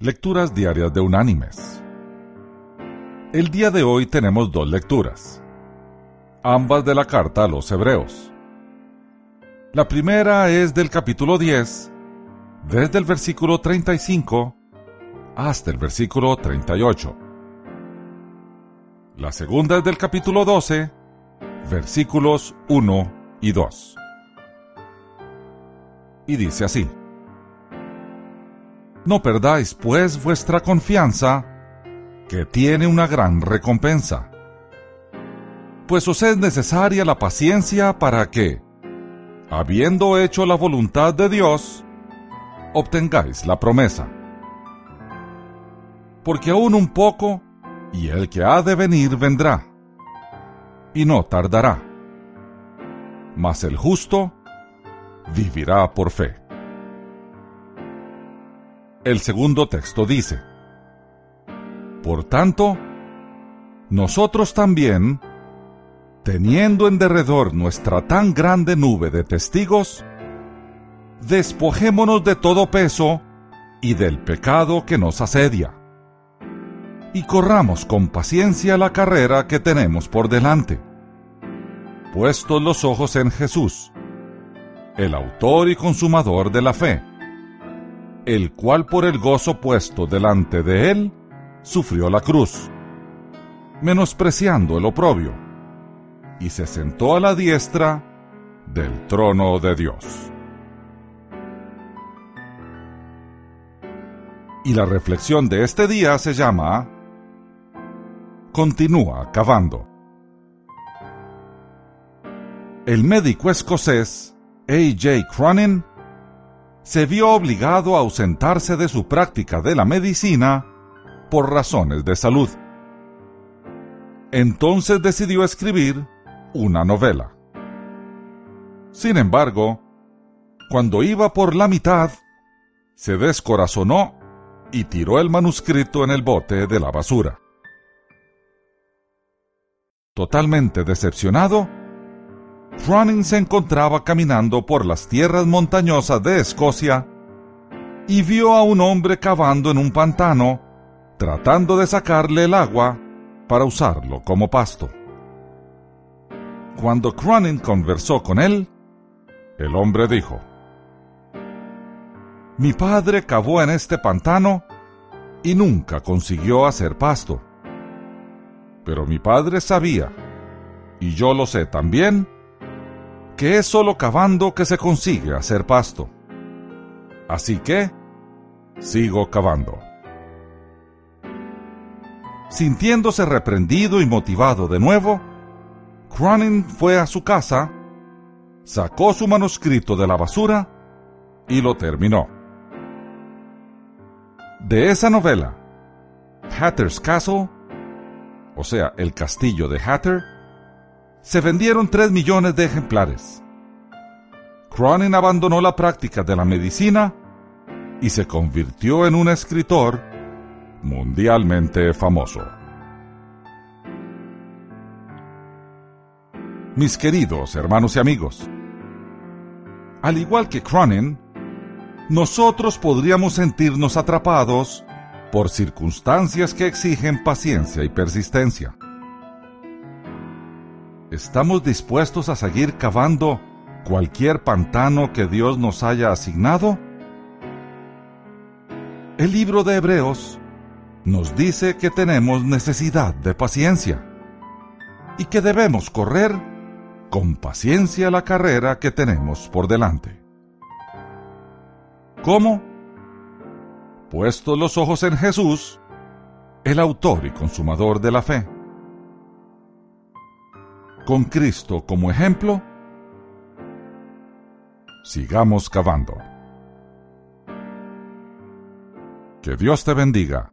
Lecturas Diarias de Unánimes. El día de hoy tenemos dos lecturas, ambas de la carta a los Hebreos. La primera es del capítulo 10, desde el versículo 35 hasta el versículo 38. La segunda es del capítulo 12, versículos 1 y 2. Y dice así. No perdáis pues vuestra confianza, que tiene una gran recompensa. Pues os es necesaria la paciencia para que, habiendo hecho la voluntad de Dios, obtengáis la promesa. Porque aún un poco, y el que ha de venir vendrá, y no tardará. Mas el justo vivirá por fe. El segundo texto dice, Por tanto, nosotros también, teniendo en derredor nuestra tan grande nube de testigos, despojémonos de todo peso y del pecado que nos asedia, y corramos con paciencia la carrera que tenemos por delante, puestos los ojos en Jesús, el autor y consumador de la fe el cual por el gozo puesto delante de él, sufrió la cruz, menospreciando el oprobio, y se sentó a la diestra del trono de Dios. Y la reflexión de este día se llama Continúa cavando. El médico escocés A.J. Cronin se vio obligado a ausentarse de su práctica de la medicina por razones de salud. Entonces decidió escribir una novela. Sin embargo, cuando iba por la mitad, se descorazonó y tiró el manuscrito en el bote de la basura. Totalmente decepcionado, Cronin se encontraba caminando por las tierras montañosas de Escocia y vio a un hombre cavando en un pantano, tratando de sacarle el agua para usarlo como pasto. Cuando Cronin conversó con él, el hombre dijo, Mi padre cavó en este pantano y nunca consiguió hacer pasto. Pero mi padre sabía, y yo lo sé también, que es solo cavando que se consigue hacer pasto. Así que, sigo cavando. Sintiéndose reprendido y motivado de nuevo, Cronin fue a su casa, sacó su manuscrito de la basura y lo terminó. De esa novela, Hatter's Castle, o sea, el castillo de Hatter, se vendieron 3 millones de ejemplares. Cronin abandonó la práctica de la medicina y se convirtió en un escritor mundialmente famoso. Mis queridos hermanos y amigos, al igual que Cronin, nosotros podríamos sentirnos atrapados por circunstancias que exigen paciencia y persistencia. ¿Estamos dispuestos a seguir cavando cualquier pantano que Dios nos haya asignado? El libro de Hebreos nos dice que tenemos necesidad de paciencia y que debemos correr con paciencia la carrera que tenemos por delante. ¿Cómo? Puestos los ojos en Jesús, el autor y consumador de la fe con Cristo como ejemplo, sigamos cavando. Que Dios te bendiga.